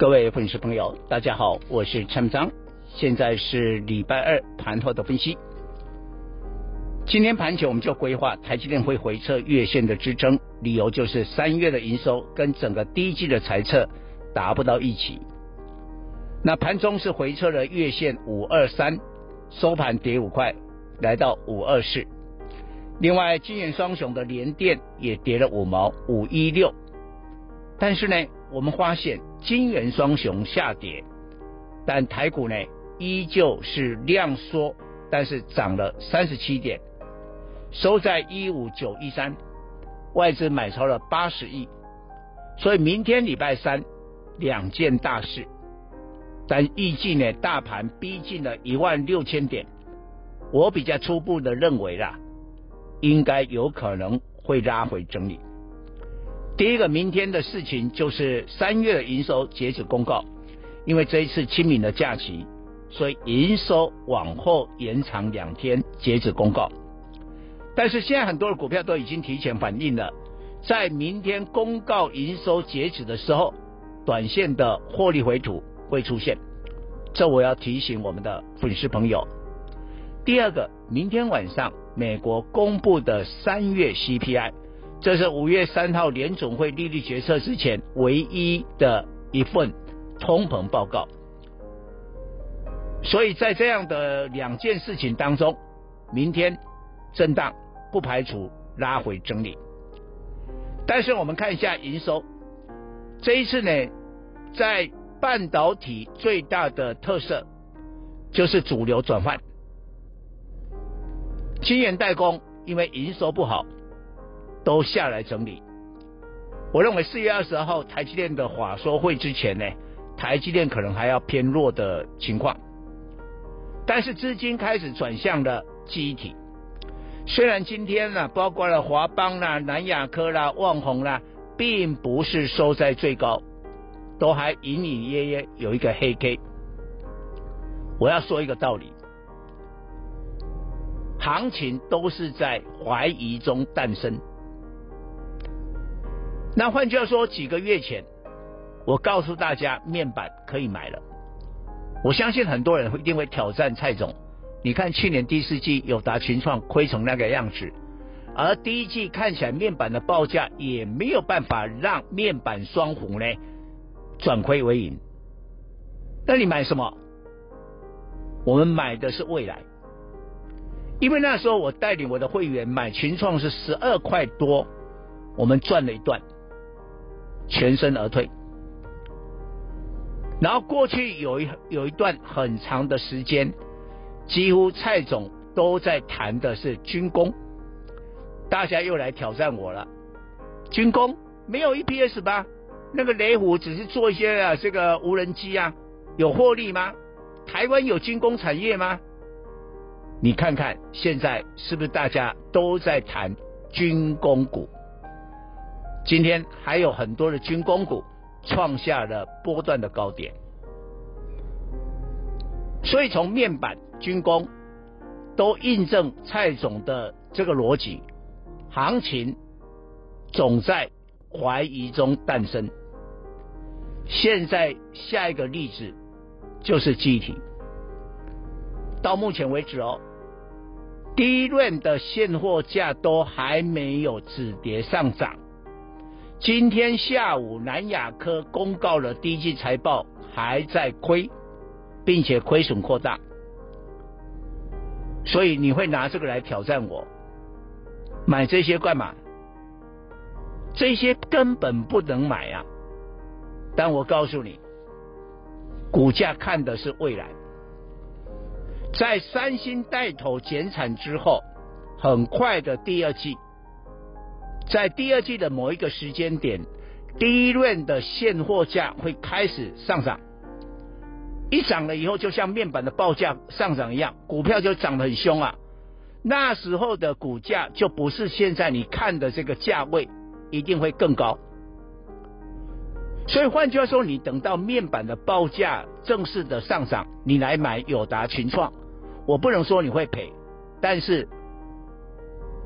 各位粉丝朋友，大家好，我是陈章，现在是礼拜二盘后的分析。今天盘前我们就规划台积电会回测月线的支撑，理由就是三月的营收跟整个第一季的财测达不到一起。那盘中是回撤了月线五二三，收盘跌五块，来到五二四。另外，晶圆双雄的联电也跌了五毛，五一六。但是呢，我们发现金元双雄下跌，但台股呢依旧是量缩，但是涨了三十七点，收在一五九一三，外资买超了八十亿，所以明天礼拜三两件大事，但预计呢大盘逼近了一万六千点，我比较初步的认为啦，应该有可能会拉回整理。第一个明天的事情就是三月营收截止公告，因为这一次清明的假期，所以营收往后延长两天截止公告。但是现在很多的股票都已经提前反映了，在明天公告营收截止的时候，短线的获利回吐会出现，这我要提醒我们的粉丝朋友。第二个，明天晚上美国公布的三月 CPI。这是五月三号联总会利率决策之前唯一的一份通膨报告，所以在这样的两件事情当中，明天震荡不排除拉回整理。但是我们看一下营收，这一次呢，在半导体最大的特色就是主流转换，晶圆代工因为营收不好。都下来整理。我认为四月二十号台积电的法说会之前呢，台积电可能还要偏弱的情况。但是资金开始转向了记忆体。虽然今天呢，包括了华邦啦、南亚科啦、旺宏啦，并不是收在最高，都还隐隐约约有一个黑 K。我要说一个道理，行情都是在怀疑中诞生。那换句话说，几个月前，我告诉大家面板可以买了。我相信很多人会一定会挑战蔡总。你看去年第四季友达、群创亏成那个样子，而第一季看起来面板的报价也没有办法让面板双虎呢转亏为盈。那你买什么？我们买的是未来，因为那时候我带领我的会员买群创是十二块多，我们赚了一段。全身而退，然后过去有一有一段很长的时间，几乎蔡总都在谈的是军工，大家又来挑战我了。军工没有 EPS 吧？那个雷虎只是做一些啊这个无人机啊，有获利吗？台湾有军工产业吗？你看看现在是不是大家都在谈军工股？今天还有很多的军工股创下了波段的高点，所以从面板、军工都印证蔡总的这个逻辑，行情总在怀疑中诞生。现在下一个例子就是机体，到目前为止哦，第一轮的现货价都还没有止跌上涨。今天下午，南亚科公告了第一季财报还在亏，并且亏损扩大，所以你会拿这个来挑战我？买这些干嘛？这些根本不能买啊！但我告诉你，股价看的是未来，在三星带头减产之后，很快的第二季。在第二季的某一个时间点，第一轮的现货价会开始上涨，一涨了以后，就像面板的报价上涨一样，股票就涨得很凶啊。那时候的股价就不是现在你看的这个价位，一定会更高。所以换句话说，你等到面板的报价正式的上涨，你来买友达、群创，我不能说你会赔，但是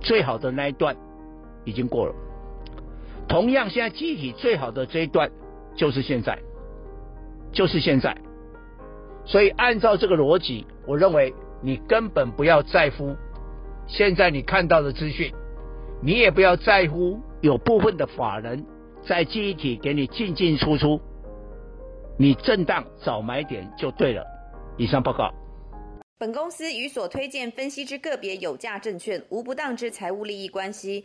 最好的那一段已经过了。同样，现在记忆体最好的这一段就是现在，就是现在。所以按照这个逻辑，我认为你根本不要在乎。现在你看到的资讯，你也不要在乎有部分的法人在记忆体给你进进出出，你震荡找买点就对了。以上报告。本公司与所推荐分析之个别有价证券无不当之财务利益关系。